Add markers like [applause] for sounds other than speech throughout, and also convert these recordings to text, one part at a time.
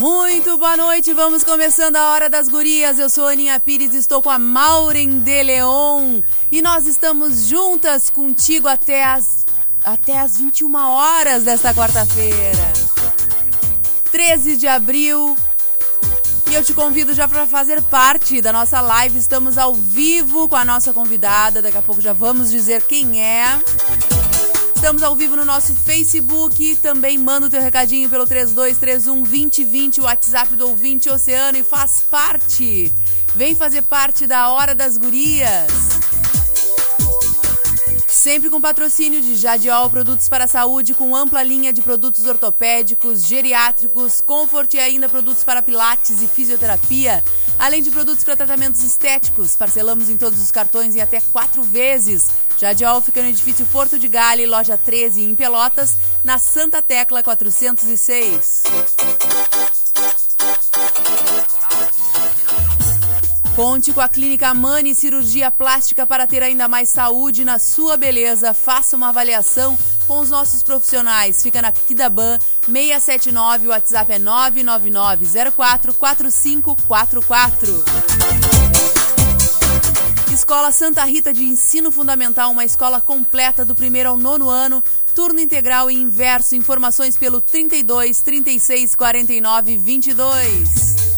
Muito boa noite, vamos começando a Hora das Gurias. Eu sou Aninha Pires, estou com a Maureen de Leon e nós estamos juntas contigo até as, até as 21 horas desta quarta-feira, 13 de abril. E eu te convido já para fazer parte da nossa live. Estamos ao vivo com a nossa convidada, daqui a pouco já vamos dizer quem é. Estamos ao vivo no nosso Facebook. Também manda o teu recadinho pelo 3231 2020, o WhatsApp do ouvinte Oceano e faz parte. Vem fazer parte da Hora das Gurias. Sempre com patrocínio de Jadiol Produtos para a Saúde, com ampla linha de produtos ortopédicos, geriátricos, Comfort e ainda produtos para pilates e fisioterapia, além de produtos para tratamentos estéticos. Parcelamos em todos os cartões em até quatro vezes. Jadiol fica no edifício Porto de Gale, loja 13, em Pelotas, na Santa Tecla 406. Conte com a Clínica Mani Cirurgia Plástica para ter ainda mais saúde na sua beleza. Faça uma avaliação com os nossos profissionais. Fica na Kidaban 679, o WhatsApp é 99904 4544. Escola Santa Rita de Ensino Fundamental, uma escola completa do primeiro ao nono ano, turno integral e inverso. Informações pelo 32 36 49 22.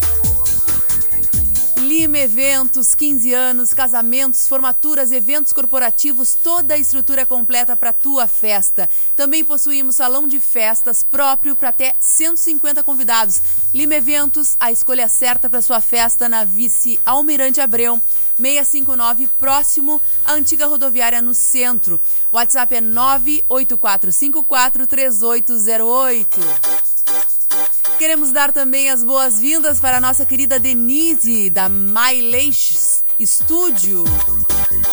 Lima Eventos, 15 anos, casamentos, formaturas, eventos corporativos, toda a estrutura completa para tua festa. Também possuímos salão de festas próprio para até 150 convidados. Lima Eventos, a escolha certa para sua festa na Vice Almirante Abreu. 659, próximo à antiga rodoviária no centro. O WhatsApp é 98454 3808. Queremos dar também as boas-vindas para a nossa querida Denise, da MyLaces Studio,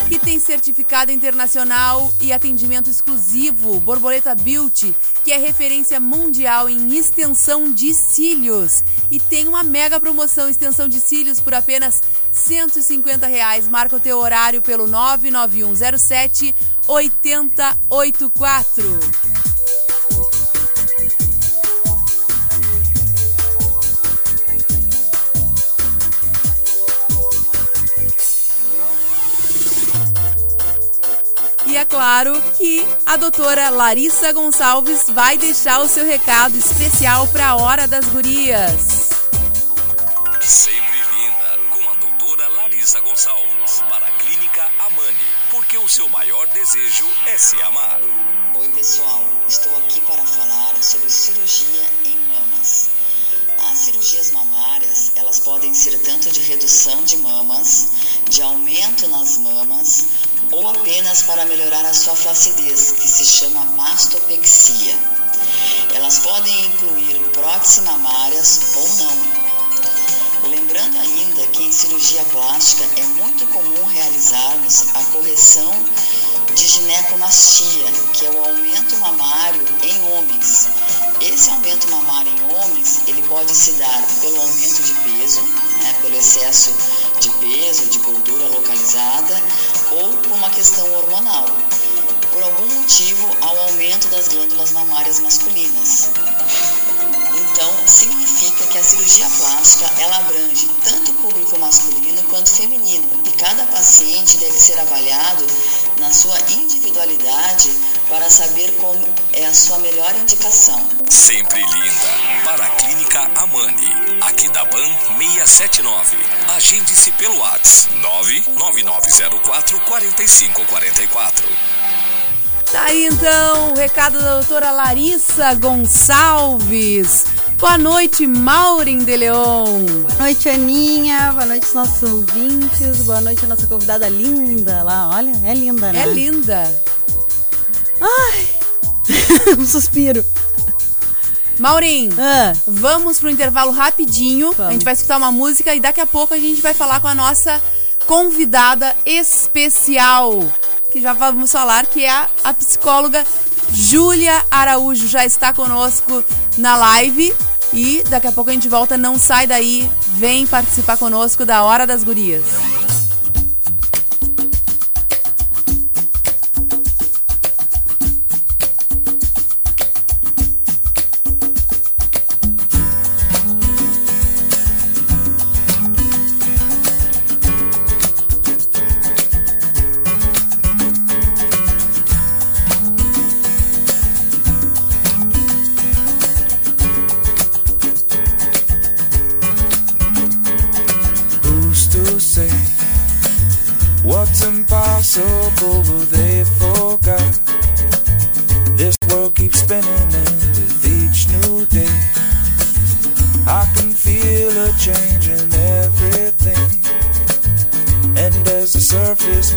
que tem certificado internacional e atendimento exclusivo Borboleta Beauty, que é referência mundial em extensão de cílios. E tem uma mega promoção extensão de cílios por apenas 150 reais. Marca o teu horário pelo 99107 8084. E é claro que a doutora Larissa Gonçalves vai deixar o seu recado especial para a Hora das Gurias. Sempre linda, com a doutora Larissa Gonçalves, para a Clínica Amani, porque o seu maior desejo é se amar. Oi, pessoal, estou aqui para falar sobre cirurgia em mamas. As cirurgias mamárias, elas podem ser tanto de redução de mamas, de aumento nas mamas, ou apenas para melhorar a sua flacidez, que se chama mastopexia. Elas podem incluir próteses mamárias ou não. Lembrando ainda que em cirurgia plástica é muito comum realizarmos a correção de ginecomastia, que é o aumento mamário em homens. Esse aumento mamário em homens, ele pode se dar pelo aumento de peso, né, pelo excesso de peso, de gordura localizada, ou por uma questão hormonal, por algum motivo ao aumento das glândulas mamárias masculinas. Então, significa que a cirurgia plástica ela abrange tanto o público masculino quanto feminino e cada paciente deve ser avaliado na sua individualidade para saber como é a sua melhor indicação. Sempre linda. Para a Clínica Amani. Aqui da BAN 679. Agende-se pelo WhatsApp 99904 4544. Tá aí então o recado da doutora Larissa Gonçalves. Boa noite, Maureen de Leon. Boa noite, Aninha. Boa noite, nossos ouvintes. Boa noite, nossa convidada linda lá. Olha, é linda, né? É linda. Ai, [laughs] um suspiro. Maureen, Ah, vamos pro intervalo rapidinho. Vamos. A gente vai escutar uma música e daqui a pouco a gente vai falar com a nossa convidada especial, que já vamos falar que é a, a psicóloga Júlia Araújo já está conosco na live e daqui a pouco a gente volta, não sai daí, vem participar conosco da Hora das Gurias. What's impossible will they forgot? This world keeps spinning and with each new day I can feel a change in everything And as the surface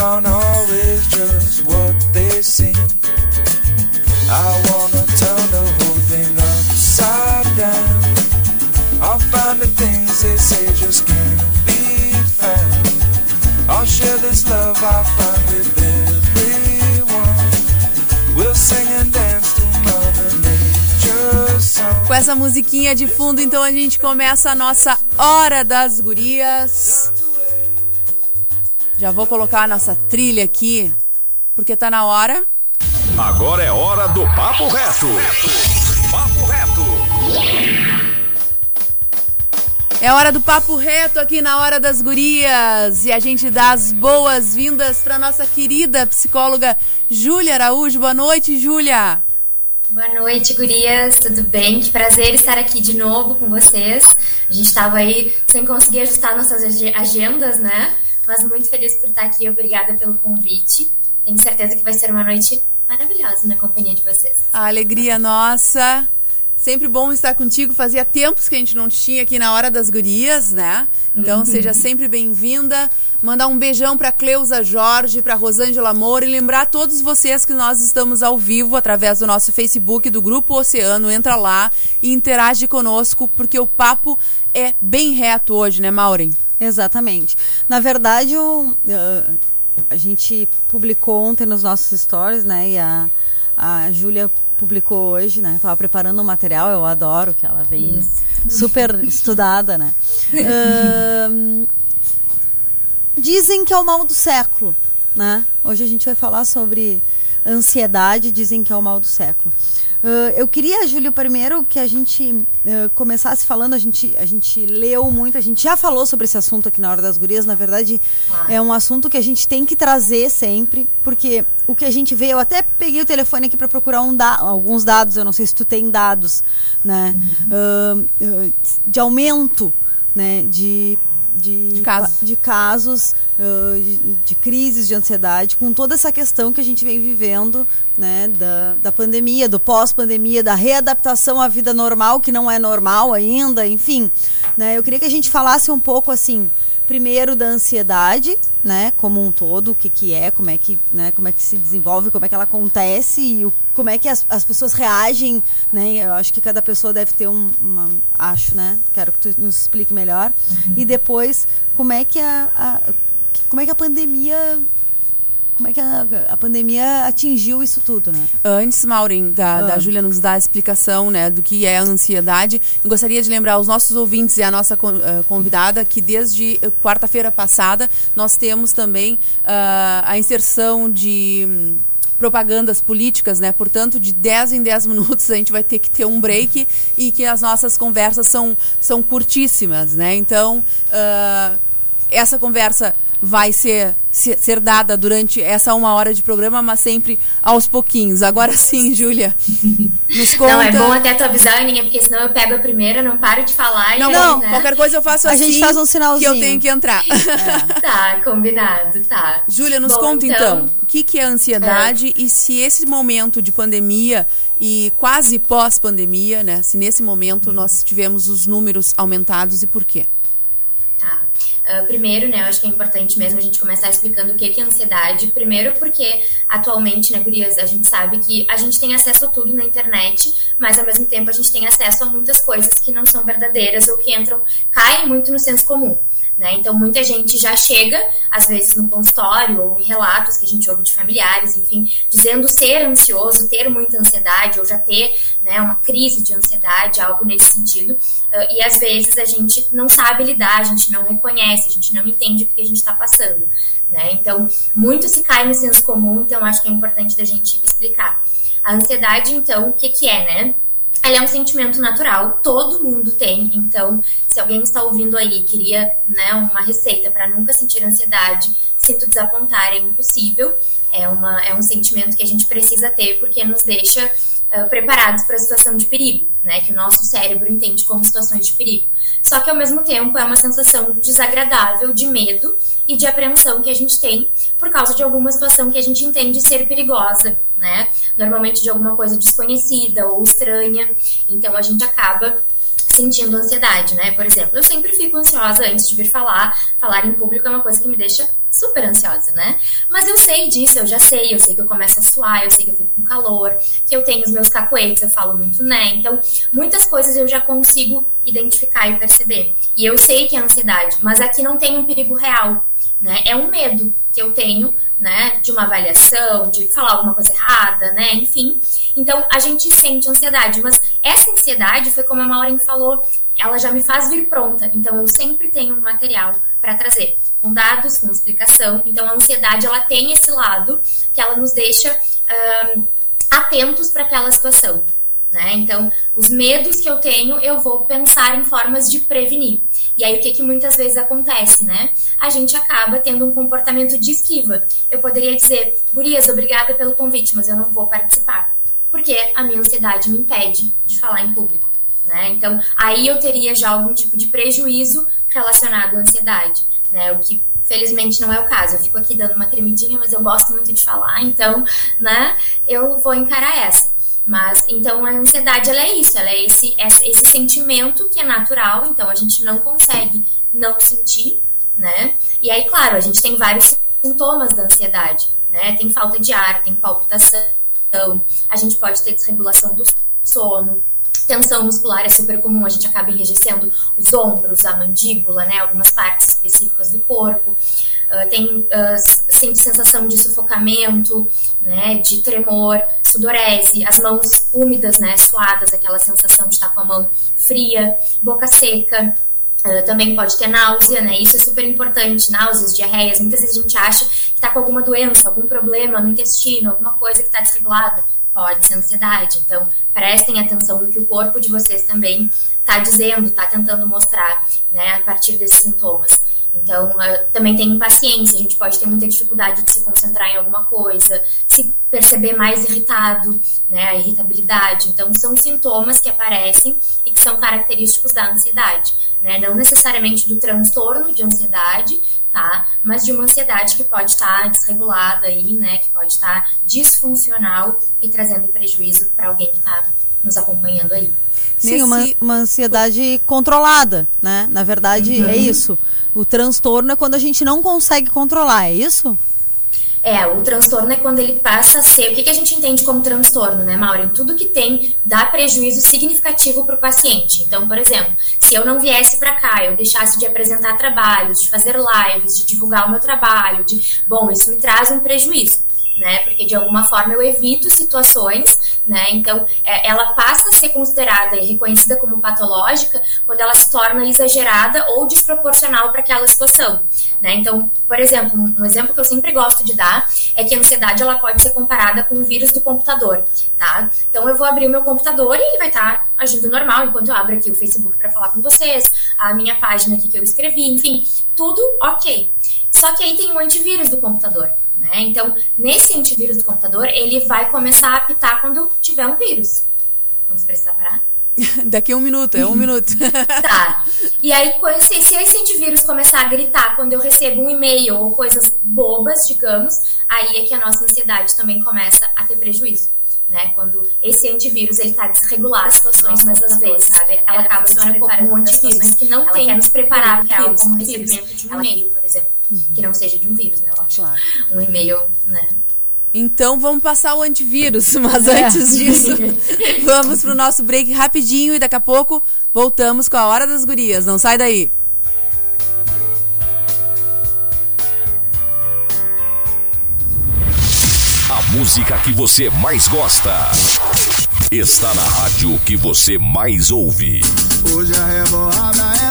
aren't always just what they seem. I wanna turn the whole thing upside down. I'll find the things they say just can't be found. I'll share this love I find with everyone. We'll sing and dance to Mother Nature's. Com essa musiquinha de fundo, então a gente começa a nossa Hora das Gurias. Já vou colocar a nossa trilha aqui, porque tá na hora. Agora é hora do Papo Reto. Papo Reto. É hora do papo reto aqui na Hora das Gurias. E a gente dá as boas-vindas para nossa querida psicóloga Júlia Araújo. Boa noite, Júlia. Boa noite, gurias, tudo bem? Que prazer estar aqui de novo com vocês. A gente estava aí sem conseguir ajustar nossas ag- agendas, né? Mas muito feliz por estar aqui, obrigada pelo convite. Tenho certeza que vai ser uma noite maravilhosa na companhia de vocês. A alegria nossa. Sempre bom estar contigo. Fazia tempos que a gente não tinha aqui na Hora das Gurias, né? Então seja sempre bem-vinda. Mandar um beijão para Cleusa Jorge, para Rosângela Moura e lembrar a todos vocês que nós estamos ao vivo através do nosso Facebook do Grupo Oceano. Entra lá e interage conosco, porque o papo é bem reto hoje, né, Maureen? Exatamente. Na verdade, o, eh, a gente publicou ontem nos nossos stories, né? E a, a Júlia publicou hoje, né? Tava preparando o material, eu adoro que ela vem Isso. super [laughs] estudada, né? Ahn, dizem que é o mal do século, né? Hoje a gente vai falar sobre ansiedade, dizem que é o mal do século. Ah, eu queria, Júlio, primeiro que a gente ah, começasse falando, a gente, a gente leu muito, a gente já falou sobre esse assunto aqui na Hora das Gurias, na verdade Claro. é um assunto que a gente tem que trazer sempre, porque o que a gente vê, eu até peguei o telefone aqui para procurar um da, alguns dados, eu não sei se tu tem dados, né, ah, ah, de aumento, né, de de, De casos. de casos, ah, de, de crises de ansiedade, com toda essa questão que a gente vem vivendo, né, da, da pandemia, do pós-pandemia, da readaptação à vida normal, que não é normal ainda, enfim. Né, eu queria que a gente falasse um pouco, assim, primeiro da ansiedade, né, como um todo, o que que é, como é que, né, como é que se desenvolve, como é que ela acontece e o, como é que as, as pessoas reagem, né, eu acho que cada pessoa deve ter um, uma, acho, né, quero que tu nos explique melhor, e depois, como é que a, a- como é que a pandemia como é que a, a pandemia atingiu isso tudo, né? Antes, Maureen, da, Ah. da Júlia nos dar a explicação né, do que é a ansiedade, eu gostaria de lembrar aos nossos ouvintes e à nossa eh, convidada que desde eh, quarta-feira passada nós temos também ah, a inserção de hum, propagandas políticas, né? Portanto, de 10 em 10 minutos a gente vai ter que ter um break e que as nossas conversas são, são curtíssimas, né? Então, ah, essa conversa vai ser, ser, ser dada durante essa uma hora de programa, mas sempre aos pouquinhos. Agora sim, Júlia, [laughs] nos conta. Não, é bom até tu avisar, Aninha, porque senão eu pego a primeira, não paro de falar. Não, e não, aí, né? qualquer coisa eu faço A assim. gente faz um Que eu sinalzinho. tenho que entrar. [laughs] Tá, combinado, tá. Júlia, nos Bom, conta então, o que, que é ansiedade e se esse momento de pandemia e quase pós-pandemia, né? Se nesse momento nós tivemos os números aumentados e por quê? Ah, primeiro, né, eu acho que é importante mesmo a gente começar explicando o que que é ansiedade. Primeiro porque, atualmente, né, gurias, a gente sabe que a gente tem acesso a tudo na internet, mas ao mesmo tempo a gente tem acesso a muitas coisas que não são verdadeiras ou que entram, caem muito no senso comum. Né? Então, muita gente já chega, às vezes no consultório ou em relatos que a gente ouve de familiares, enfim, dizendo ser ansioso, ter muita ansiedade ou já ter né, uma crise de ansiedade, algo nesse sentido. Uh, e às vezes a gente não sabe lidar, a gente não reconhece, a gente não entende o que a gente está passando. Né? Então, muito se cai no senso comum, então acho que é importante da gente explicar. A ansiedade, então, o que, que é, né? Ela é um sentimento natural, todo mundo tem. Então, se alguém está ouvindo aí queria né, uma receita para nunca sentir ansiedade, sinto desapontar, é impossível. É, uma, é um sentimento que a gente precisa ter porque nos deixa uh, preparados para a situação de perigo, né? Que o nosso cérebro entende como situações de perigo. Só que ao mesmo tempo é uma sensação desagradável de medo e de apreensão que a gente tem por causa de alguma situação que a gente entende ser perigosa, né? Normalmente de alguma coisa desconhecida ou estranha. Então a gente acaba sentindo ansiedade, né? Por exemplo, eu sempre fico ansiosa antes de vir falar. Falar em público é uma coisa que me deixa super ansiosa, né? Mas eu sei disso, eu já sei, eu sei que eu começo a suar, eu sei que eu fico com calor, que eu tenho os meus cacoetes, eu falo muito né. Então, muitas coisas eu já consigo identificar e perceber. E eu sei que é ansiedade, mas aqui não tem um perigo real, né? É um medo que eu tenho, né, de uma avaliação, de falar alguma coisa errada, né, enfim. Então, a gente sente ansiedade, mas essa ansiedade foi como a Maureen falou, ela já me faz vir pronta. Então, eu sempre tenho um material para trazer, com dados, com explicação. Então, a ansiedade, ela tem esse lado que ela nos deixa um, atentos para aquela situação. Né? Então, os medos que eu tenho, eu vou pensar em formas de prevenir. E aí, o que, que muitas vezes acontece, né? A gente acaba tendo um comportamento de esquiva. Eu poderia dizer, Gurias, obrigada pelo convite, mas eu não vou participar. Porque a minha ansiedade me impede de falar em público, né? Então, aí eu teria já algum tipo de prejuízo relacionado à ansiedade, né? O que felizmente não é o caso. Eu fico aqui dando uma tremidinha, mas eu gosto muito de falar, então, né? Eu vou encarar essa. Mas, então, a ansiedade, ela é isso, ela é esse, esse sentimento que é natural, então a gente não consegue não sentir, né? E aí, claro, a gente tem vários sintomas da ansiedade, né? Tem falta de ar, tem palpitação, a gente pode ter desregulação do sono, tensão muscular é super comum, a gente acaba enrijecendo os ombros, a mandíbula, né? Algumas partes específicas do corpo. Uh, tem uh, sente sensação de sufocamento, né, de tremor, sudorese, as mãos úmidas, né, suadas, aquela sensação de estar com a mão fria, boca seca, uh, também pode ter náusea, né, isso é super importante, náuseas, diarreias, muitas vezes a gente acha que está com alguma doença, algum problema no intestino, alguma coisa que está desregulada, pode ser ansiedade, então prestem atenção no que o corpo de vocês também está dizendo, está tentando mostrar, né, a partir desses sintomas. Então, uh, também tem impaciência, a gente pode ter muita dificuldade de se concentrar em alguma coisa, se perceber mais irritado, né, a irritabilidade. Então, são sintomas que aparecem e que são característicos da ansiedade, né, não necessariamente do transtorno de ansiedade, tá, mas de uma ansiedade que pode estar desregulada aí, né, que pode estar disfuncional e trazendo prejuízo para alguém que está nos acompanhando aí. Sim, Nesse- uma, uma ansiedade controlada, né? Na verdade, é isso. O transtorno é quando a gente não consegue controlar, é isso? É, o transtorno é quando ele passa a ser. O que, que a gente entende como transtorno, né, Maureen? Tudo que tem dá prejuízo significativo para o paciente. Então, por exemplo, se eu não viesse para cá, eu deixasse de apresentar trabalhos, de fazer lives, de divulgar o meu trabalho, de. Bom, isso me traz um prejuízo né? Porque de alguma forma eu evito situações, né? Então, é, ela passa a ser considerada e reconhecida como patológica quando ela se torna exagerada ou desproporcional para aquela situação, né? Então, por exemplo, um, exemplo que eu sempre gosto de dar é que a ansiedade ela pode ser comparada com o vírus do computador, tá? Então, eu vou abrir o meu computador e ele vai estar tá agindo normal enquanto eu abro aqui o Facebook para falar com vocês, a minha página aqui que eu escrevi, enfim, tudo ok. Só que aí tem o antivírus do computador. Né? Então, nesse antivírus do computador, ele vai começar a apitar quando tiver um vírus. Vamos precisar parar? [laughs] Daqui a um minuto, é um [laughs] minuto. tá. E aí, se, se esse antivírus começar a gritar quando eu recebo um e-mail ou coisas bobas, digamos, aí é que a nossa ansiedade também começa a ter prejuízo. Né, quando esse antivírus ele está desregulado situações, mas às vezes, sabe, ela, ela acaba funciona como um antivírus que não ela tem quer nos preparar para algo como recebimento de um e-mail, por exemplo uhum. que não seja de um vírus, né? Claro. Um e-mail, né? Então vamos passar o antivírus, [laughs] mas é. antes disso, [laughs] vamos pro nosso break rapidinho e daqui a pouco voltamos com a Hora das Gurias. Não sai daí. A música que você mais gosta está na rádio que você mais ouve. Hoje a revoada é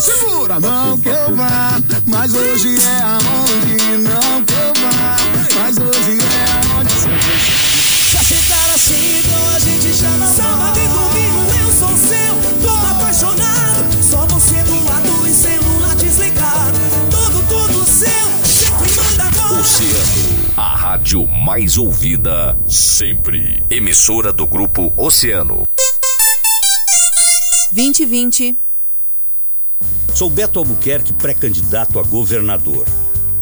Segura, não que eu vá, mas hoje é aonde não que eu vá, mas hoje é aonde. Se aceitar assim, então a gente já não Sábado e domingo eu sou seu, tô apaixonado, só você do lado e celular desligado, tudo, tudo seu, sempre manda agora. Oceano. A rádio mais ouvida sempre. Emissora do Grupo Oceano. 2020. Sou Beto Albuquerque, pré-candidato a governador.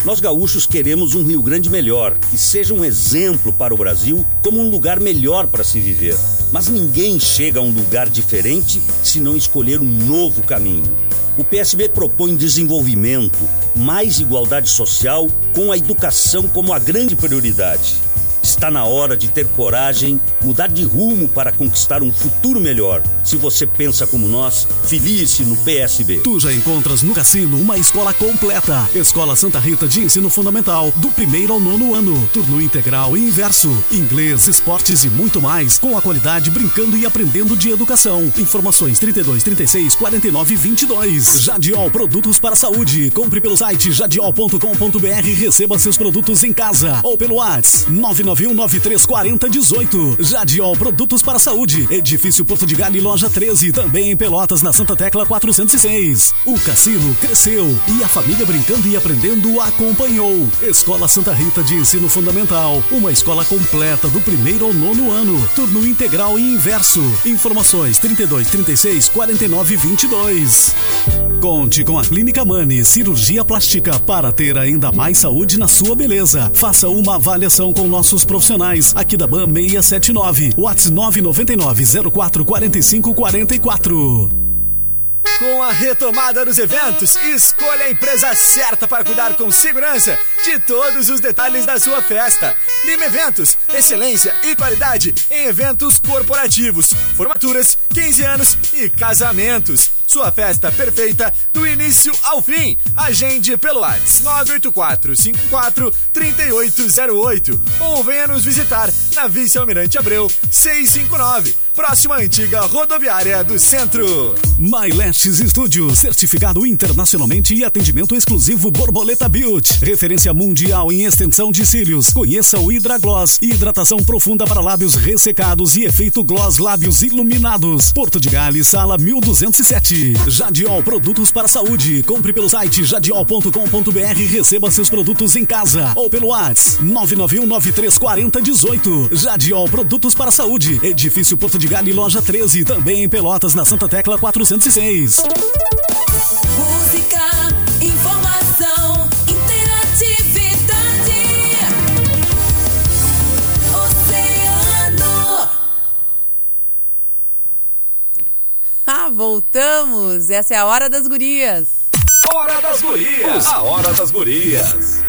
Nós gaúchos queremos um Rio Grande melhor, que seja um exemplo para o Brasil como um lugar melhor para se viver. Mas ninguém chega a um lugar diferente se não escolher um novo caminho. O PSB propõe desenvolvimento, mais igualdade social, com a educação como a grande prioridade. Está na hora de ter coragem, mudar de rumo para conquistar um futuro melhor. Se você pensa como nós, filie-se no PSB. Tu já encontras no Cassino uma escola completa. Escola Santa Rita de Ensino Fundamental, do primeiro ao nono ano. Turno integral e inverso. Inglês, esportes e muito mais, com a qualidade brincando e aprendendo de educação. Informações 32 36 49 22. Jadiol Produtos para Saúde. Compre pelo site jadiol.com.br e receba seus produtos em casa ou pelo WhatsApp 99 991934018. Jadiol Produtos para Saúde. Edifício Porto de Galho Loja 13. Também em Pelotas, na Santa Tecla 406. O cassino cresceu e a família brincando e aprendendo acompanhou. Escola Santa Rita de Ensino Fundamental. Uma escola completa do primeiro ao nono ano. Turno integral e inverso. Informações 32 36 49 22. Conte com a Clínica Mani Cirurgia Plástica para ter ainda mais saúde na sua beleza. Faça uma avaliação com nossos profissionais aqui da BAM 679. WhatsApp 999 04 45 44. Com a retomada dos eventos, escolha a empresa certa para cuidar com segurança de todos os detalhes da sua festa. Lima Eventos, excelência e qualidade em eventos corporativos, formaturas, 15 anos e casamentos. Sua festa perfeita do início ao fim. Agende pelo WhatsApp 984 54 3808 ou venha nos visitar na Vice Almirante Abreu 659 próxima antiga rodoviária do centro. MyLashes Studio, certificado internacionalmente e atendimento exclusivo Borboleta Beauty, referência mundial em extensão de cílios. Conheça o Hydra Gloss, hidratação profunda para lábios ressecados e efeito gloss lábios iluminados. Porto de Gales, sala 1207. Jadiol Produtos para Saúde. Compre pelo site jadiol.com.br e receba seus produtos em casa ou pelo WhatsApp 991934018. Jadiol Produtos para Saúde. Edifício Porto de Galho Loja 13, também em Pelotas, na Santa Tecla 406. Música, informação, interatividade. Oceano. Ah, voltamos! Essa é a Hora das Gurias. Hora das Gurias! A Hora das Gurias!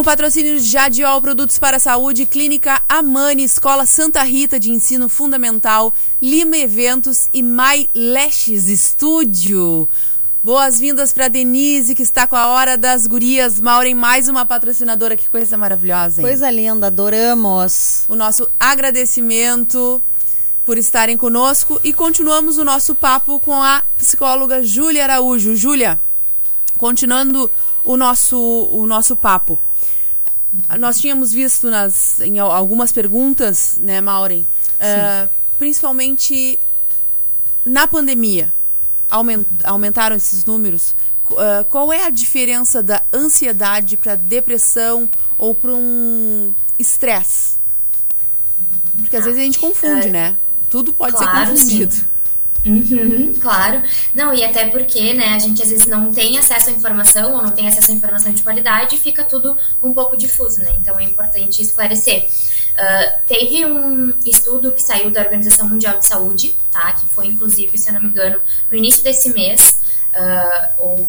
Com patrocínio de Jadiol Produtos para a Saúde, Clínica Amani, Escola Santa Rita de Ensino Fundamental, Lima Eventos e My Lashes Estúdio. Boas-vindas para Denise, que está com a Hora das Gurias. Maureen, mais uma patrocinadora. Que coisa maravilhosa, hein? Coisa linda, adoramos. O nosso agradecimento por estarem conosco e continuamos o nosso papo com a psicóloga Júlia Araújo. Júlia, continuando o nosso, o nosso papo. Nós tínhamos visto nas, em al- algumas perguntas, né, Maureen? eh, principalmente na pandemia, aumen- aumentaram esses números. Eh, qual é a diferença da ansiedade para depressão ou para um estresse? Porque às vezes a gente confunde, É, né? Tudo pode claro, ser confundido. sim. Uhum, claro. Não, e até porque, né, a gente às vezes não tem acesso à informação ou não tem acesso à informação de qualidade e fica tudo um pouco difuso, né? Então é importante esclarecer. Ah, teve um estudo que saiu da Organização Mundial de Saúde, tá? Que foi, inclusive, se eu não me engano, no início desse mês, ah, ou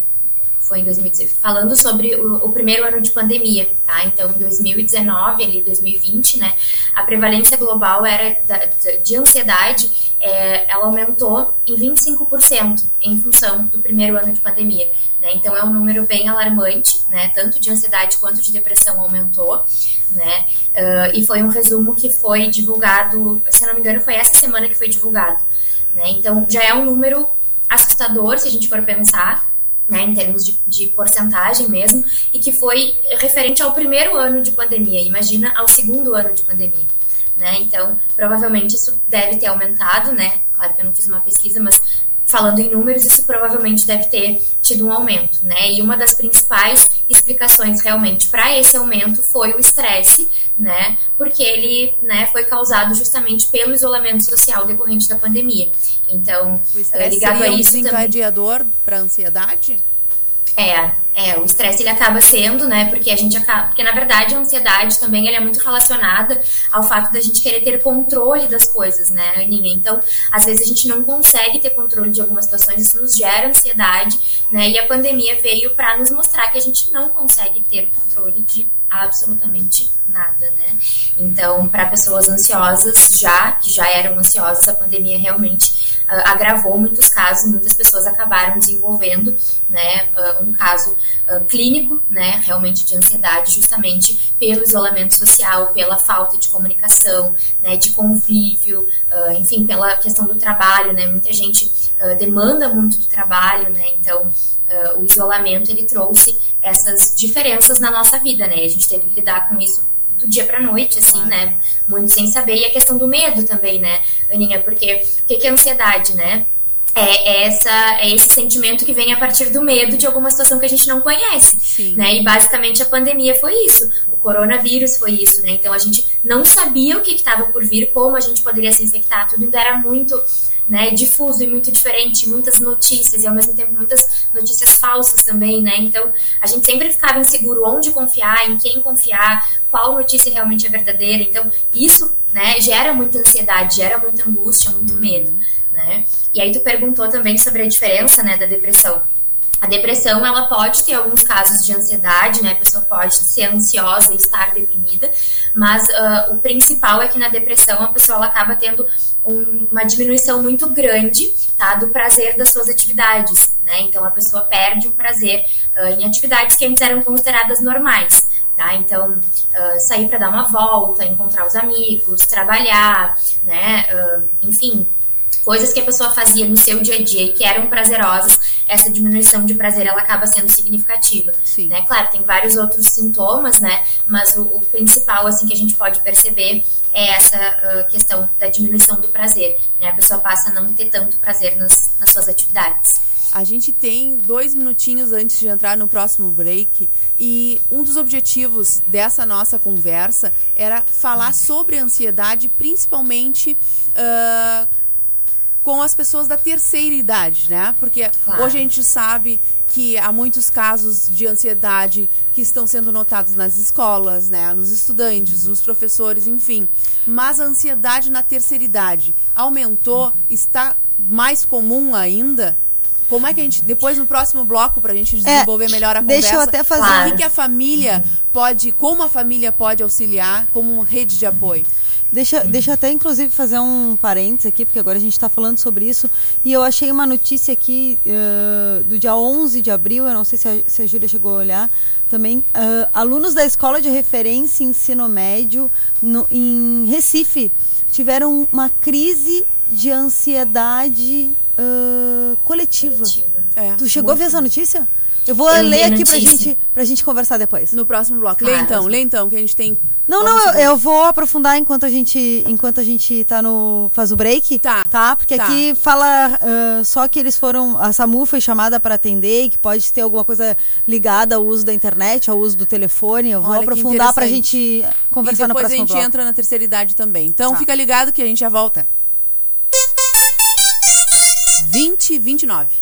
foi em 2016, falando sobre o, o primeiro ano de pandemia, tá? Então, em 2019, ali 2020, né, a prevalência global era da- de ansiedade, é, ela aumentou em 25% em função do primeiro ano de pandemia, né? Então, é um número bem alarmante, né? Tanto de ansiedade quanto de depressão aumentou, né? Ah, e foi um resumo que foi divulgado, se não me engano, foi essa semana que foi divulgado, né? Então, já é um número assustador, se a gente for pensar, né, em termos de, de porcentagem mesmo, e que foi referente ao primeiro ano de pandemia, imagina ao segundo ano de pandemia. Né? Então, provavelmente isso deve ter aumentado, né? Claro que eu não fiz uma pesquisa, mas falando em números, isso provavelmente deve ter tido um aumento, né? E uma das principais explicações realmente para esse aumento foi o estresse, né? Porque ele, né, foi causado justamente pelo isolamento social decorrente da pandemia. Então, O eh, ligado a um isso também. desencadeador para ansiedade? É, é, o estresse ele acaba sendo, né, porque a gente acaba, porque na verdade a ansiedade também ela é muito relacionada ao fato da gente querer ter controle das coisas, né, Aninha? Então, às vezes a gente não consegue ter controle de algumas situações, isso nos gera ansiedade, né, e a pandemia veio para nos mostrar que a gente não consegue ter controle de absolutamente nada, né? Então, para pessoas ansiosas, já que já eram ansiosas, a pandemia realmente ah, agravou muitos casos, muitas pessoas acabaram desenvolvendo, né, ah, um caso ah, clínico, né, realmente de ansiedade, justamente pelo isolamento social, pela falta de comunicação, né, de convívio, enfim, pela questão do trabalho, né? Muita gente demanda muito do trabalho, né? Então ah, o isolamento ele trouxe essas diferenças na nossa vida, né? A gente teve que lidar com isso do dia pra noite, assim, né? Muito sem saber. E a questão do medo também, né, Aninha? Porque o que, que é ansiedade, né? É, essa, é esse sentimento que vem a partir do medo de alguma situação que a gente não conhece, né? E basicamente a pandemia foi isso, o coronavírus foi isso, né? Então a gente não sabia o que estava por vir, como a gente poderia se infectar, tudo ainda era muito né, difuso e muito diferente, muitas notícias e ao mesmo tempo muitas notícias falsas também, né? Então a gente sempre ficava inseguro onde confiar, em quem confiar, qual notícia realmente é verdadeira. Então isso, né, gera muita ansiedade, gera muita angústia, muito medo, né? E aí tu perguntou também sobre a diferença, né, da depressão. A depressão, ela pode ter alguns casos de ansiedade, né? A pessoa pode ser ansiosa e estar deprimida, mas ah, o principal é que na depressão a pessoa ela acaba tendo um- uma diminuição muito grande, tá? Do prazer das suas atividades, né? Então a pessoa perde o prazer ah, em atividades que antes eram consideradas normais, tá? Então ah, sair para dar uma volta, encontrar os amigos, trabalhar, né? Enfim, coisas que a pessoa fazia no seu dia a dia e que eram prazerosas, essa diminuição de prazer ela acaba sendo significativa. Sim. Né? Claro, tem vários outros sintomas, né? Mas o, o principal assim que a gente pode perceber é essa ah, questão da diminuição do prazer. Né? A pessoa passa a não ter tanto prazer nas, nas suas atividades. A gente tem dois minutinhos antes de entrar no próximo break e um dos objetivos dessa nossa conversa era falar sobre a ansiedade, principalmente ah, com as pessoas da terceira idade, né? Porque Claro. hoje a gente sabe que há muitos casos de ansiedade que estão sendo notados nas escolas, né, nos estudantes, nos professores, enfim. Mas a ansiedade na terceira idade aumentou, está mais comum ainda? Como é que a gente. Depois no próximo bloco, pra gente É, desenvolver melhor a deixa conversa. eu até fazer- O que, Claro. que a família pode. Como a família pode auxiliar como rede de apoio? Deixa, deixa eu até, inclusive, fazer um parênteses aqui, porque agora a gente está falando sobre isso. E eu achei uma notícia aqui eh, do dia 11 de abril, eu não sei se a, se a Júlia chegou a olhar também. eh, alunos da Escola de Referência em Ensino Médio no- em Recife tiveram uma crise de ansiedade eh, coletiva. É, Tu chegou a ver essa notícia? Eu vou Eu ler aqui pra gente, pra gente conversar depois. No próximo bloco. Lê então, lê então, que a gente tem. Não, Vamos não, eu, eu vou aprofundar enquanto a gente enquanto a gente tá no faz o break. Tá. Tá, porque Tá. aqui fala ah, só que eles foram a SAMU foi chamada para atender e que pode ter alguma coisa ligada ao uso da internet, ao uso do telefone. Eu vou Olha aprofundar pra gente conversar e no depois a próximo gente bloco. entra na terceira idade também. Então Tá. fica ligado que a gente já volta. 20 29.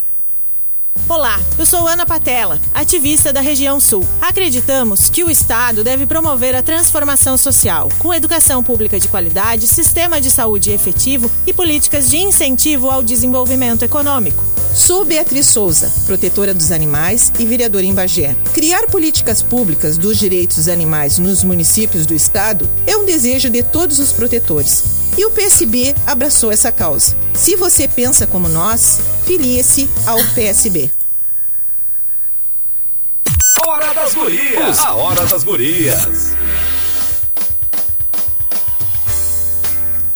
Olá, eu sou Ana Patella, ativista da região Sul. Acreditamos que o Estado deve promover a transformação social, com educação pública de qualidade, sistema de saúde efetivo e políticas de incentivo ao desenvolvimento econômico. Sou Beatriz Souza, protetora dos animais e vereadora em Bagé. Criar políticas públicas dos direitos dos animais nos municípios do estado é um desejo de todos os protetores. E o PSB abraçou essa causa. Se você pensa como nós, filie-se ao PSB. Hora das Gurias. A Hora das Gurias.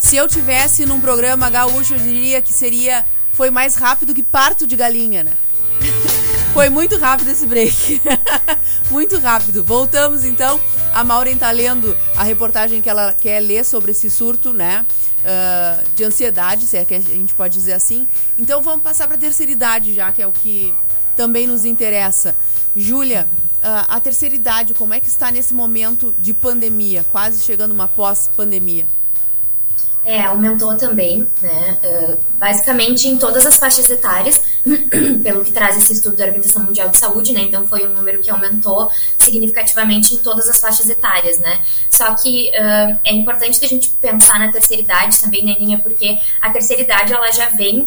Se eu tivesse num programa gaúcho, eu diria que seria. Foi mais rápido que parto de galinha, né? [laughs] Foi muito rápido esse break. [laughs] muito rápido. Voltamos então. A Maureen tá lendo a reportagem que ela quer ler sobre esse surto, né? Ah, de ansiedade, se é que a gente pode dizer assim. Então vamos passar para a terceira idade, já que é o que também nos interessa. Júlia, ah, a terceira idade, como é que está nesse momento de pandemia, quase chegando uma pós-pandemia? É, aumentou também, né? eh, basicamente em todas as faixas etárias, [clears throat] pelo que traz esse estudo da Organização Mundial de Saúde, né? Então foi um número que aumentou significativamente em todas as faixas etárias, né? Só que eh, é importante a gente pensar na terceira idade também, né, Ninha? Porque a terceira idade ela já vem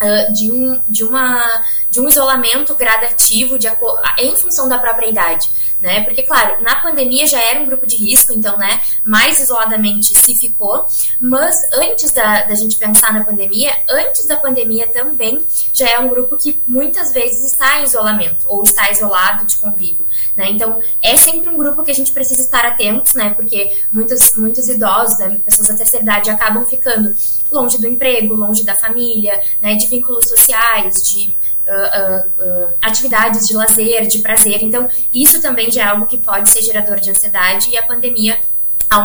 ah, de, um, de, uma, de um isolamento gradativo de, em função da própria idade. Né? Porque, claro, na pandemia já era um grupo de risco, então, né, mais isoladamente se ficou, mas antes da, da gente pensar na pandemia, antes da pandemia também já é um grupo que muitas vezes está em isolamento, ou está isolado de convívio, né? Então, é sempre um grupo que a gente precisa estar atentos, né, porque muitos, muitos idosos, né, pessoas da terceira idade acabam ficando longe do emprego, longe da família, né, de vínculos sociais, de ah, atividades de lazer, de prazer. Então, isso também já é algo que pode ser gerador de ansiedade e a pandemia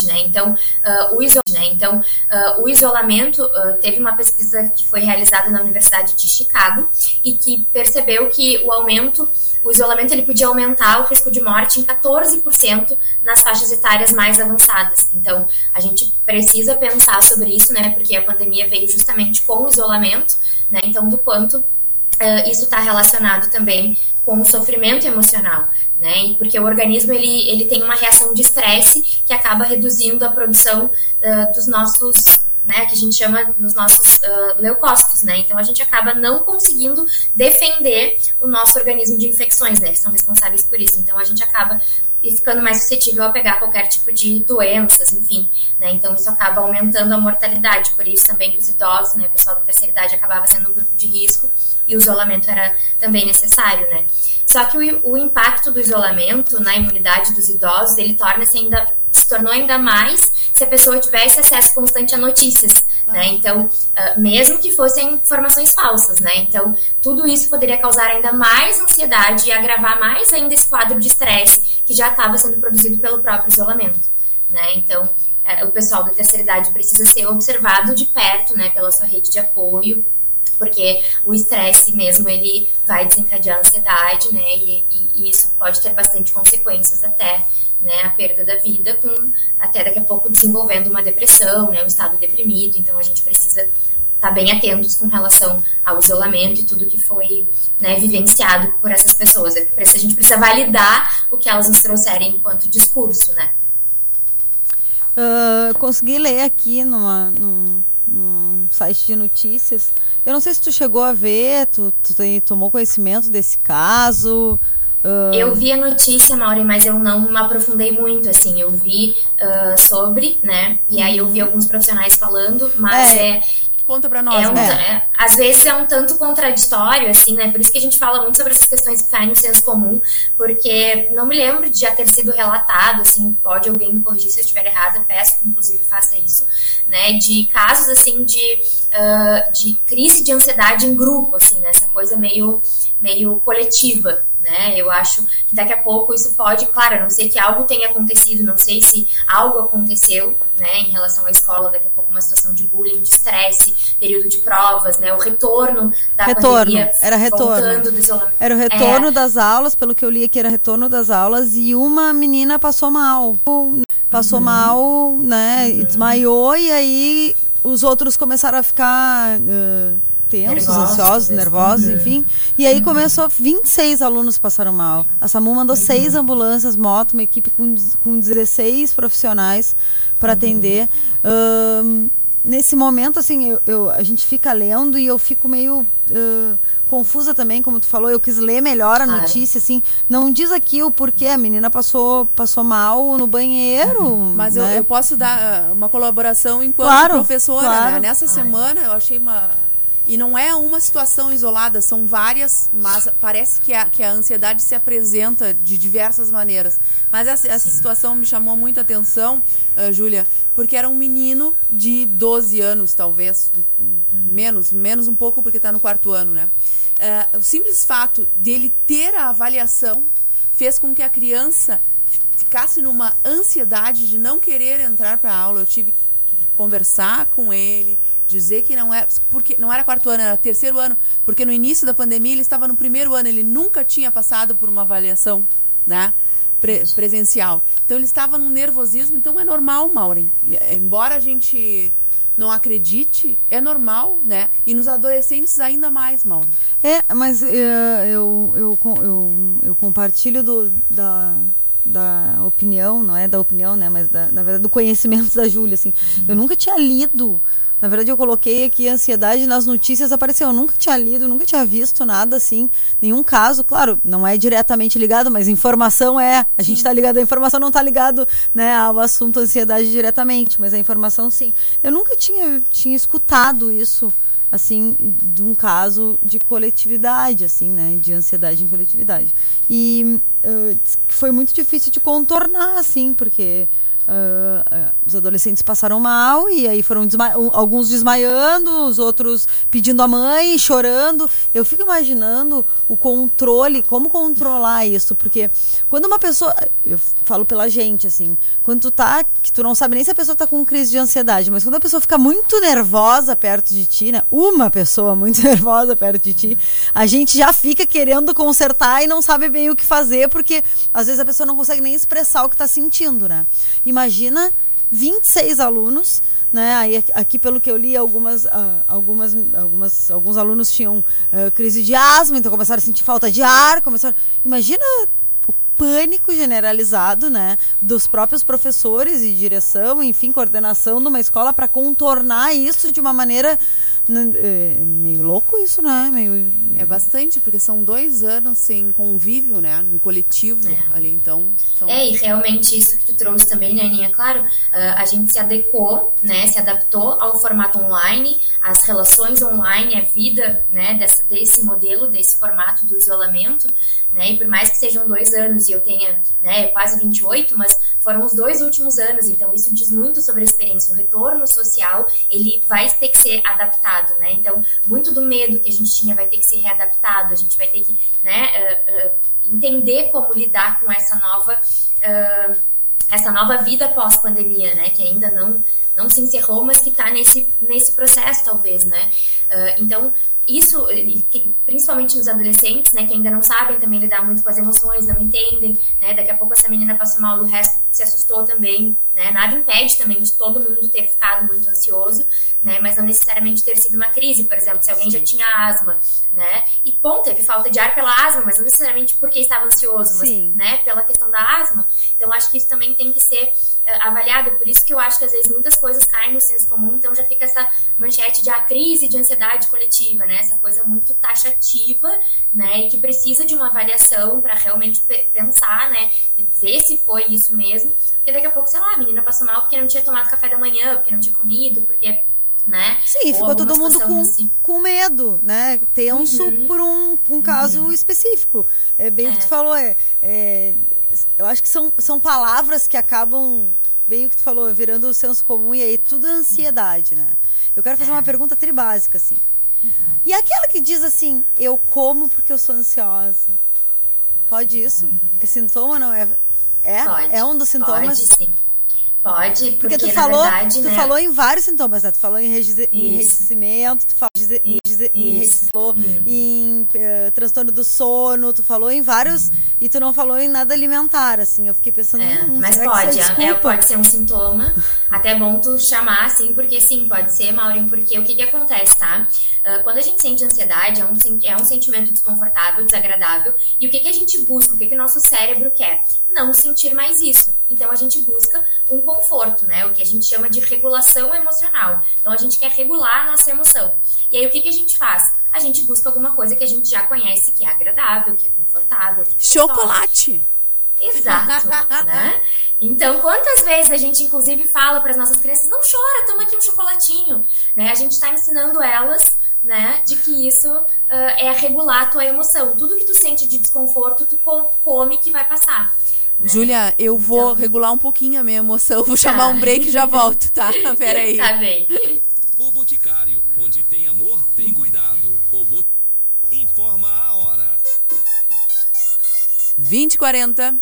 né? Então, ah, o, iso né? então ah, o isolamento ah, teve uma pesquisa que foi realizada na Universidade de Chicago e que percebeu que o aumento o isolamento ele podia aumentar o risco de morte em 14% nas faixas etárias mais avançadas. Então, a gente precisa pensar sobre isso, né? Porque a pandemia veio justamente com o isolamento, né? Então, do quanto eh, isso está relacionado também com o sofrimento emocional, né? Porque o organismo ele, ele tem uma reação de estresse que acaba reduzindo a produção eh, dos nossos, né? Que a gente chama nos nossos eh, leucócitos, né? Então a gente acaba não conseguindo defender o nosso organismo de infecções, né? Que são responsáveis por isso. Então a gente acaba ficando mais suscetível a pegar qualquer tipo de doenças, enfim, né? Então isso acaba aumentando a mortalidade, por isso também que os idosos, né, o pessoal da terceira idade acabava sendo um grupo de risco e o isolamento era também necessário, né? Só que o, o impacto do isolamento na imunidade dos idosos, ele torna-se ainda se tornou ainda mais se a pessoa tivesse acesso constante a notícias, né? Então, ah, mesmo que fossem informações falsas, né? Então, tudo isso poderia causar ainda mais ansiedade e agravar mais ainda esse quadro de estresse que já estava sendo produzido pelo próprio isolamento, né? Então, eh, o pessoal da terceira idade precisa ser observado de perto, né, pela sua rede de apoio, porque o estresse mesmo ele vai desencadear a ansiedade, né? E, e- e isso pode ter bastante consequências até, né? A perda da vida, com até daqui a pouco desenvolvendo uma depressão, né? Um estado deprimido. Então a gente precisa estar bem atentos com relação ao isolamento e tudo que foi né, vivenciado por essas pessoas. É A gente precisa validar o que elas nos trouxerem enquanto discurso, né? Ah, consegui ler aqui numa, num, num site de notícias Eu não sei se tu chegou a ver, tu, tu tomou conhecimento desse caso. Ah, Eu vi a notícia, Mauri, mas eu não me aprofundei muito, assim. Eu vi ah, sobre, né? E aí eu vi alguns profissionais falando, mas É. é. Conta pra nós, é um- né? é- às vezes é um tanto contraditório, assim, né? Por isso que a gente fala muito sobre essas questões que caem no senso comum, porque não me lembro de já ter sido relatado, assim, pode alguém me corrigir se eu estiver errada, peço que inclusive faça isso, né? De casos, assim, de, ah, de crise de ansiedade em grupo, assim, né? Essa coisa meio, meio coletiva, né? Eu acho que daqui a pouco isso pode, claro, a não sei que algo tenha acontecido, não sei se algo aconteceu, né, em relação à escola, daqui a pouco uma situação de bullying, de estresse, período de provas, né, o retorno da retorno, pandemia, era retorno. do isolamento. Era o retorno É, das aulas, pelo que eu li aqui era retorno das aulas e uma menina passou mal. Passou Uhum. mal, né? e Desmaiou e aí os outros começaram a ficar ah, tensos, Nervosos, ansiosos, né? nervosos, Uhum. enfim. E aí começou, 26 alunos passaram mal. A SAMU mandou seis ambulâncias, moto, uma equipe com, com 16 profissionais para atender. Ahn, nesse momento, assim, eu, eu- a gente fica lendo e eu fico meio ah, confusa também, como tu falou. Eu quis ler melhor a Claro. notícia, assim. Não diz aqui o porquê a menina passou, passou mal no banheiro. Mas eu, né? eu posso dar uma colaboração enquanto Claro, professora, claro. né? Nessa semana eu achei uma. E não é uma situação isolada, são várias, mas parece que a, que a ansiedade se apresenta de diversas maneiras. Mas essa, essa situação me chamou muita atenção, ah, Júlia, porque era um menino de 12 anos, talvez, menos, menos um pouco porque está no quarto ano, né? Ah, o simples fato dele ter a avaliação fez com que a criança ficasse numa ansiedade de não querer entrar para a aula. Eu tive que conversar com ele, dizer que não era, porque não era quarto ano, era terceiro ano, porque no início da pandemia ele estava no primeiro ano, ele nunca tinha passado por uma avaliação, né? pre- presencial. Então ele estava num nervosismo, então é normal, Maureen. Embora a gente não acredite, é normal, né? E nos adolescentes ainda mais, Maureen. É, mas eh, eu, eu, eu, eu compartilho do, da, da opinião, não é da opinião, né? Mas da, na verdade do conhecimento da Júlia, assim. Eu nunca tinha lido. Na verdade, eu coloquei aqui ansiedade nas notícias, apareceu. Eu nunca tinha lido, nunca tinha visto nada assim, nenhum caso. Claro, não é diretamente ligado, mas informação é. A gente está ligado, a informação não está ligado né, ao assunto ansiedade diretamente, mas a informação sim. Eu nunca tinha, tinha escutado isso assim de um caso de coletividade assim né de ansiedade em coletividade. E eh, foi muito difícil de contornar assim porque ah, os adolescentes passaram mal e aí foram desma- alguns desmaiando, os outros pedindo a mãe, chorando. Eu fico imaginando o controle, como controlar isso, porque quando uma pessoa, eu falo pela gente assim, quando tu tá, que tu não sabe nem se a pessoa tá com crise de ansiedade, mas quando a pessoa fica muito nervosa perto de ti, né? Uma pessoa muito [laughs] nervosa perto de ti, a gente já fica querendo consertar e não sabe bem o que fazer, porque às vezes a pessoa não consegue nem expressar o que tá sentindo, né? Imagina 26 alunos, né? Aí aqui- pelo que eu li, algumas, ah, algumas, algumas, alguns alunos tinham ah, crise de asma, então começaram a sentir falta de ar, começaram. Imagina o pânico generalizado, né, dos próprios professores e direção, enfim, coordenação de uma escola para contornar isso de uma maneira é, meio louco isso, né? Meio É bastante, porque são dois anos sem convívio, né? No coletivo ali, então. São... É, e realmente isso que tu trouxe também, né, Aninha? Claro, ah, a gente se adequou, né, se adaptou ao formato online, às relações online, a vida, né, dessa, desse modelo, desse formato do isolamento, né, e por mais que sejam dois anos e eu tenha, né, quase 28, mas foram os dois últimos anos, então isso diz muito sobre a experiência. O retorno social, ele vai ter que ser adaptado, né, então muito do medo que a gente tinha vai ter que ser readaptado, a gente vai ter que, né, ah, ah, entender como lidar com essa nova ah, essa nova vida pós-pandemia, né, que ainda não não se encerrou, mas que está nesse nesse processo talvez, né? Então isso, principalmente nos adolescentes, né, que ainda não sabem também lidar muito com as emoções, não entendem, né? Daqui a pouco essa menina passa mal, o resto se assustou também, né? Nada impede também de todo mundo ter ficado muito ansioso, né? Mas não necessariamente ter sido uma crise, por exemplo, se alguém já tinha asma, né? E bom, teve falta de ar pela asma, mas não necessariamente porque estava ansioso, mas, né? Pela questão da asma. Então acho que isso também tem que ser eh, avaliado. Por isso que eu acho que às vezes muitas coisas caem no senso comum, então já fica essa manchete de a crise de ansiedade coletiva, né? Essa coisa muito taxativa, né? E que precisa de uma avaliação para realmente pe- pensar, né? E ver se foi isso mesmo. Porque daqui a pouco, sei lá, a menina passou mal porque não tinha tomado café da manhã, porque não tinha comido, porque, né? Sim, Ou ficou todo mundo com, nesse- com medo, né? Tenso Uhum. por um, um caso específico. É bem o que tu falou, é, é, eu acho que são, são palavras que acabam, bem o que tu falou, virando o senso comum e aí tudo é ansiedade, né? Eu quero fazer É. uma pergunta tribásica, assim. E aquela que diz assim, eu como porque eu sou ansiosa. Pode isso? É sintoma, não é? É? Pode. É um dos sintomas? Pode, sim. Pode, porque, Porque tu falou, verdade, tu né? falou em vários sintomas, né? Tu falou em enrijecimento, tu falou em, falou em eh, transtorno do sono, tu falou em vários e tu não falou em nada alimentar, assim. Eu fiquei pensando, É, hum, mas que pode, é é, pode ser um sintoma. Até é bom tu chamar, assim, porque sim, pode ser, Maureen, porque o que que acontece, tá? Ah, quando a gente sente ansiedade, é um, é um sentimento desconfortável, desagradável, e o que que a gente busca, o que que o nosso cérebro quer? Não sentir mais isso. Então a gente busca um conforto, né? O que a gente chama de regulação emocional. Então a gente quer regular a nossa emoção. E aí o que que a gente faz? A gente busca alguma coisa que a gente já conhece, que é agradável, que é confortável. que é. Chocolate. Exato, [laughs] né? Então, quantas vezes a gente, inclusive, fala para as nossas crianças, não chora, toma aqui um chocolatinho, né? A gente está ensinando elas, né, de que isso ah, é regular a tua emoção. Tudo que tu sente de desconforto, tu co- come que vai passar. Júlia, eu vou Então. regular um pouquinho a minha emoção. Vou chamar um break e já volto, tá? [laughs] Pera aí. Tá bem. O Boticário, onde tem amor, tem cuidado. O Bot... Informa a hora. 2040.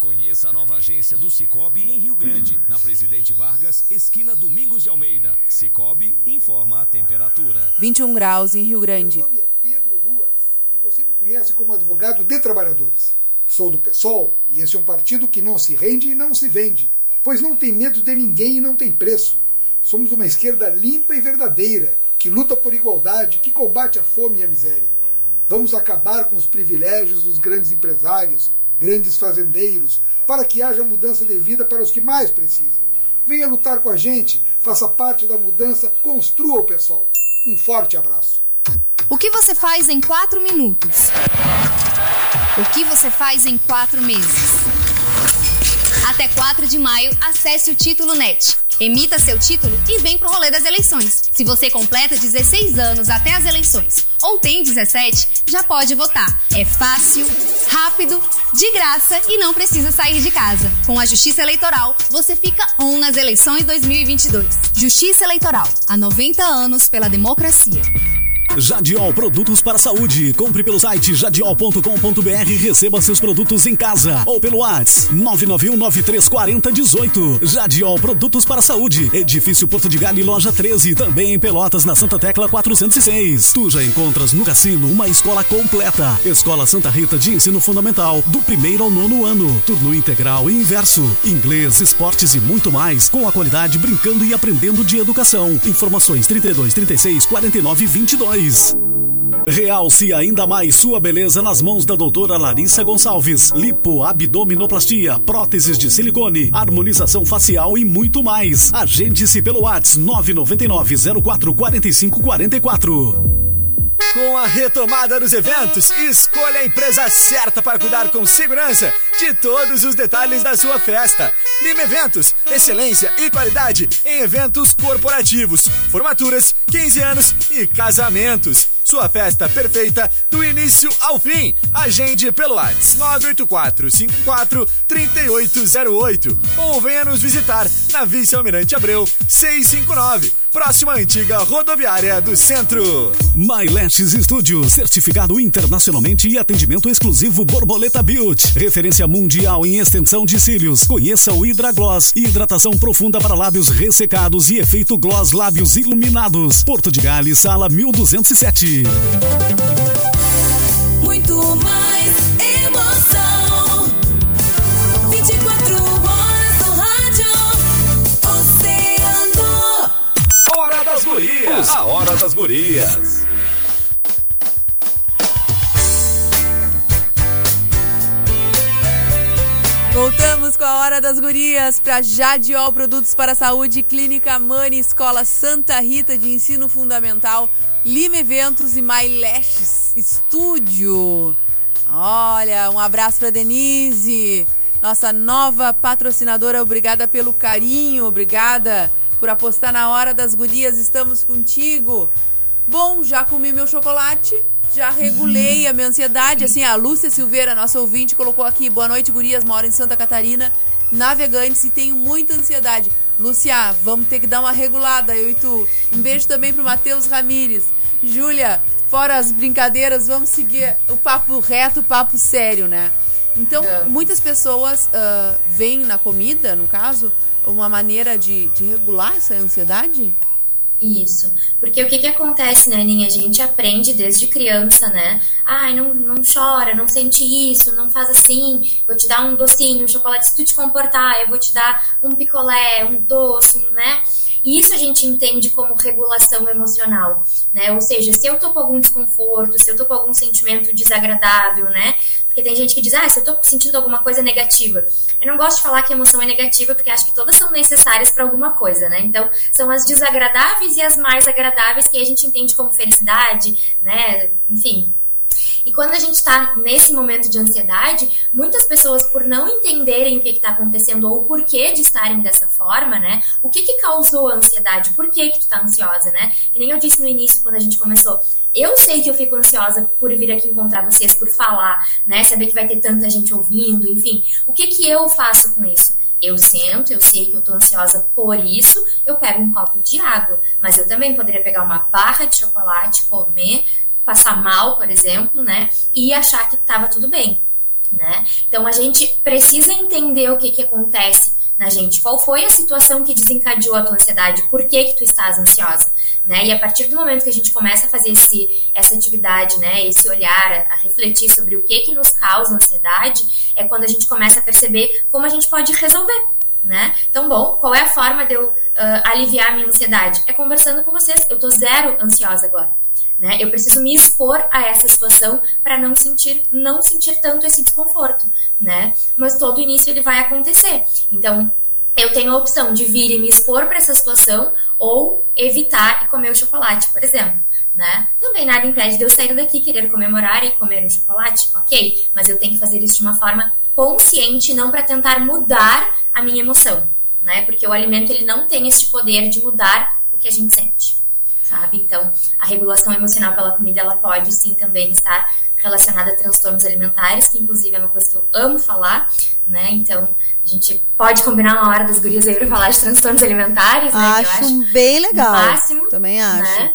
Conheça a nova agência do Cicobi em Rio Grande, na Presidente Vargas, esquina Domingos de Almeida. Cicobi informa a temperatura. 21 graus em Rio Grande. Meu nome é Pedro Ruas e você me conhece como advogado de trabalhadores. Sou do PSOL e esse é um partido que não se rende e não se vende, pois não tem medo de ninguém e não tem preço. Somos uma esquerda limpa e verdadeira, que luta por igualdade, que combate a fome e a miséria. Vamos acabar com os privilégios dos grandes empresários, grandes fazendeiros, para que haja mudança de vida para os que mais precisam. Venha lutar com a gente, faça parte da mudança, construa o PSOL. Um forte abraço. O que você faz em quatro minutos? O que você faz em quatro meses? Até 4 de maio, acesse o Título Net. Emita seu título e vem pro rolê das eleições. Se você completa 16 anos até as eleições ou tem 17, já pode votar. É fácil, rápido, de graça e não precisa sair de casa. Com a Justiça Eleitoral, você fica on nas eleições 2022. Justiça Eleitoral, há 90 anos pela democracia. Jadiol Produtos para Saúde. Compre pelo site jadiol.com.br e receba seus produtos em casa ou pelo WhatsApp 991934018. Jadiol Produtos para Saúde. Edifício Porto de Galho, loja 13, também em Pelotas, na Santa Tecla 406. Tu já encontras no Cassino uma escola completa. Escola Santa Rita de Ensino Fundamental, do primeiro ao nono ano. Turno integral e inverso. Inglês, esportes e muito mais, com a qualidade brincando e aprendendo de educação. Informações 32 36 49 22. Realce ainda mais sua beleza nas mãos da doutora Larissa Gonçalves. Lipo, abdominoplastia, próteses de silicone, harmonização facial e muito mais. Agende-se pelo WhatsApp 999 04 45 44. Com a retomada dos eventos, escolha a empresa certa para cuidar com segurança de todos os detalhes da sua festa. Lima Eventos, excelência e qualidade em eventos corporativos, formaturas, 15 anos e casamentos. Sua festa perfeita do início ao fim. Agende pelo WhatsApp 984 54 3808 ou venha nos visitar na Vice Almirante Abreu 659, próxima antiga rodoviária do centro. MyLashes Studio, certificado internacionalmente e atendimento exclusivo Borboleta Beauty. Referência mundial em extensão de cílios. Conheça o Hydra Gloss, hidratação profunda para lábios ressecados e efeito gloss lábios iluminados. Porto de Gales, sala 1207. Muito mais Gurias. A Hora das Gurias. Voltamos com a Hora das Gurias para Jadiol Produtos para a Saúde, Clínica Mani, Escola Santa Rita de Ensino Fundamental, Lima Eventos e My Lashes Estúdio. Olha, um abraço para Denise, nossa nova patrocinadora. Obrigada pelo carinho, obrigada por apostar na Hora das Gurias. Estamos contigo. Bom, já comi meu chocolate, já regulei a minha ansiedade. Assim, a Lúcia Silveira, nossa ouvinte, colocou aqui: Boa noite, gurias. Moro em Santa Catarina, navegantes e tenho muita ansiedade. Lúcia, vamos ter que dar uma regulada, eu e tu. Um beijo também pro Matheus Ramires. Júlia, fora as brincadeiras, vamos seguir o papo reto, o papo sério, né? Então, muitas pessoas veem na comida, no caso, uma maneira de, de regular essa ansiedade? Isso. Porque o que que acontece, né, Aninha? A gente aprende desde criança, né? Ai, não, não chora, não sente isso, não faz assim. Vou te dar um docinho, um chocolate. Se tu te comportar, eu vou te dar um picolé, um doce, né? Isso a gente entende como regulação emocional, né? Ou seja, se eu tô com algum desconforto, se eu tô com algum sentimento desagradável, né? Porque tem gente que diz, ah, se eu tô sentindo alguma coisa negativa. Eu não gosto de falar que emoção é negativa, porque acho que todas são necessárias para alguma coisa, né? Então, são as desagradáveis e as mais agradáveis que a gente entende como felicidade, né? Enfim, e quando a gente está nesse momento de ansiedade, muitas pessoas, por não entenderem o que está acontecendo ou o porquê de estarem dessa forma, né? O que, que causou a ansiedade? Por que, que tu tá ansiosa, né? Que nem eu disse no início, quando a gente começou. Eu sei que eu fico ansiosa por vir aqui encontrar vocês, por falar, né? Saber que vai ter tanta gente ouvindo, enfim. O que, que eu faço com isso? Eu sento, eu sei que eu tô ansiosa por isso, eu pego um copo de água. Mas eu também poderia pegar uma barra de chocolate, comer, passar mal, por exemplo, né? E achar que estava tudo bem, né? Então a gente precisa entender o que, que acontece na gente. Qual foi a situação que desencadeou a tua ansiedade? Por que, que tu estás ansiosa? Né? E a partir do momento que a gente começa a fazer esse, essa atividade, né, esse olhar, a, a refletir sobre o que, que nos causa ansiedade, é quando a gente começa a perceber como a gente pode resolver. Né? Então, bom, qual é a forma de eu uh, aliviar a minha ansiedade? É conversando com vocês. Eu tô zero ansiosa agora. Né? Eu preciso me expor a essa situação para não sentir, não sentir tanto esse desconforto, né? Mas todo início ele vai acontecer. Então, eu tenho a opção de vir e me expor para essa situação ou evitar e comer o chocolate, por exemplo. Né? Também nada impede de eu sair daqui querer comemorar e comer um chocolate, ok? Mas eu tenho que fazer isso de uma forma consciente, não para tentar mudar a minha emoção, né? Porque o alimento ele não tem esse poder de mudar o que a gente sente sabe? Então, a regulação emocional pela comida, ela pode sim também estar relacionada a transtornos alimentares, que inclusive é uma coisa que eu amo falar, né? Então, a gente pode combinar uma hora das gurias aí pra falar de transtornos alimentares, né? Acho, que eu acho bem legal. máximo. Também acho. Né?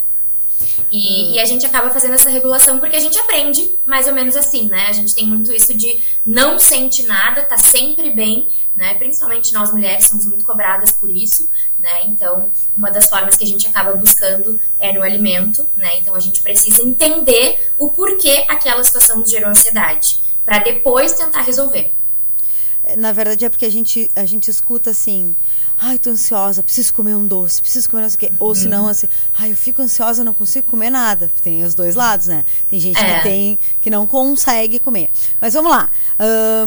E, e, a gente acaba fazendo essa regulação porque a gente aprende mais ou menos assim, né? A gente tem muito isso de não sente nada, tá sempre bem, né? Principalmente nós mulheres somos muito cobradas por isso, né? Então, uma das formas que a gente acaba buscando é no alimento, né? Então, a gente precisa entender o porquê aquela situação nos gerou ansiedade, para depois tentar resolver. Na verdade é porque a gente, a gente escuta assim, ai, tô ansiosa, preciso comer um doce, preciso comer não sei o quê. Ou Uhum. senão assim, ai, eu fico ansiosa, não consigo comer nada. Tem os dois lados, né? Tem gente É. que tem que não consegue comer. Mas vamos lá. A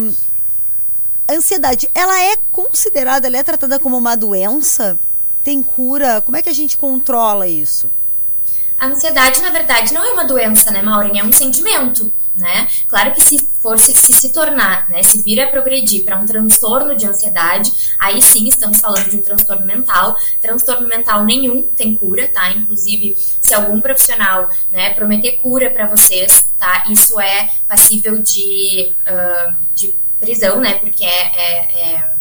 ansiedade, ela é considerada, ela é tratada como uma doença? Tem cura? Como é que a gente controla isso? A ansiedade, na verdade, não é uma doença, né, Maureen? É um sentimento, né? Claro que se for se, se, tornar, né, se vir a progredir para um transtorno de ansiedade, aí sim estamos falando de um transtorno mental. Transtorno mental nenhum tem cura, tá? Inclusive, se algum profissional, né, prometer cura para vocês, tá? Isso é passível de, ah, de prisão, né? Porque é- é- é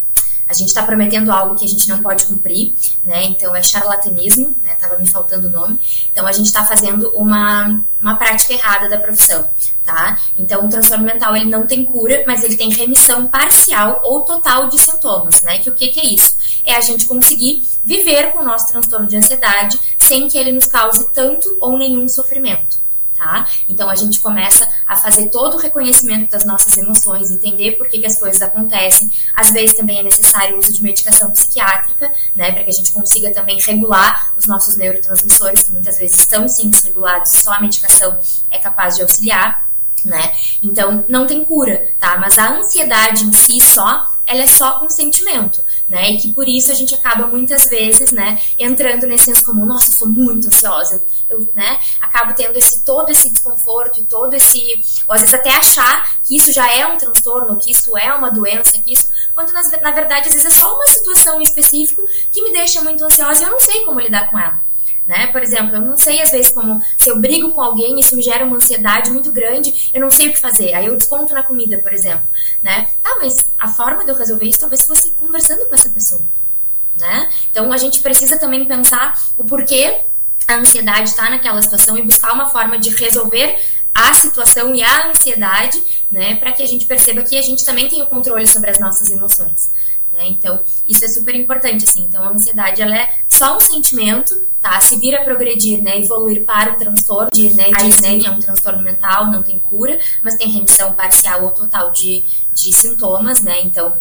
a gente está prometendo algo que a gente não pode cumprir, né? Então é charlatanismo, né? Tava me faltando o nome. Então a gente está fazendo uma, uma prática errada da profissão, tá? Então o transtorno mental ele não tem cura, mas ele tem remissão parcial ou total de sintomas, né? Que o que, que é isso? É a gente conseguir viver com o nosso transtorno de ansiedade sem que ele nos cause tanto ou nenhum sofrimento. Tá? Então a gente começa a fazer todo o reconhecimento das nossas emoções, entender por que, que as coisas acontecem. Às vezes também é necessário o uso de medicação psiquiátrica, né, para que a gente consiga também regular os nossos neurotransmissores, que muitas vezes estão sim desregulados, só a medicação é capaz de auxiliar. Né? Então, não tem cura, tá? Mas a ansiedade em si só, ela é só um sentimento, né? E que por isso a gente acaba muitas vezes, né, entrando nesse senso comum, nossa, eu sou muito ansiosa, eu, né, acabo tendo esse todo esse desconforto e todo esse, ou às vezes até achar que isso já é um transtorno, que isso é uma doença, que isso, quando na, na verdade às vezes é só uma situação em específico que me deixa muito ansiosa e eu não sei como lidar com ela. Né? Por exemplo, eu não sei às vezes como se eu brigo com alguém, isso me gera uma ansiedade muito grande, eu não sei o que fazer. Aí eu desconto na comida, por exemplo, né? Tá, mas a forma de eu resolver isso talvez fosse conversando com essa pessoa, né? Então a gente precisa também pensar o porquê a ansiedade está naquela situação e buscar uma forma de resolver a situação e a ansiedade, né, para que a gente perceba que a gente também tem o controle sobre as nossas emoções. Né? Então, isso é super importante, assim. Então, a ansiedade, ela é só um sentimento, tá? Se vir a progredir, né, evoluir para um transtorno, de, né, aí sim, é um transtorno mental, não tem cura, mas tem remissão parcial ou total de, de sintomas, né? Então,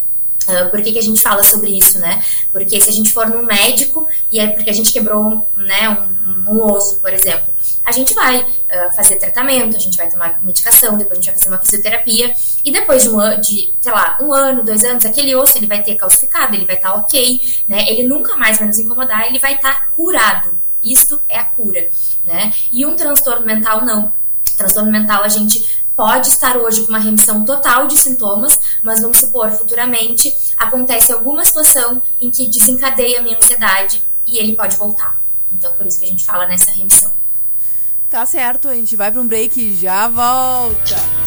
Uh, por que, que a gente fala sobre isso, né? Porque se a gente for num médico e é porque a gente quebrou né, um, um osso, por exemplo, a gente vai uh, fazer tratamento, a gente vai tomar medicação, depois a gente vai fazer uma fisioterapia e depois de um ano, de, sei lá, um ano, dois anos, aquele osso ele vai ter calcificado, ele vai estar tá ok, né? Ele nunca mais vai nos incomodar, ele vai estar tá curado. Isto é a cura, né? E um transtorno mental não. Transtorno mental a gente pode estar hoje com uma remissão total de sintomas, mas vamos supor, futuramente acontece alguma situação em que desencadeia a minha ansiedade e ele pode voltar. Então, por isso que a gente fala nessa remissão. Tá certo, a gente vai para um break e já volta.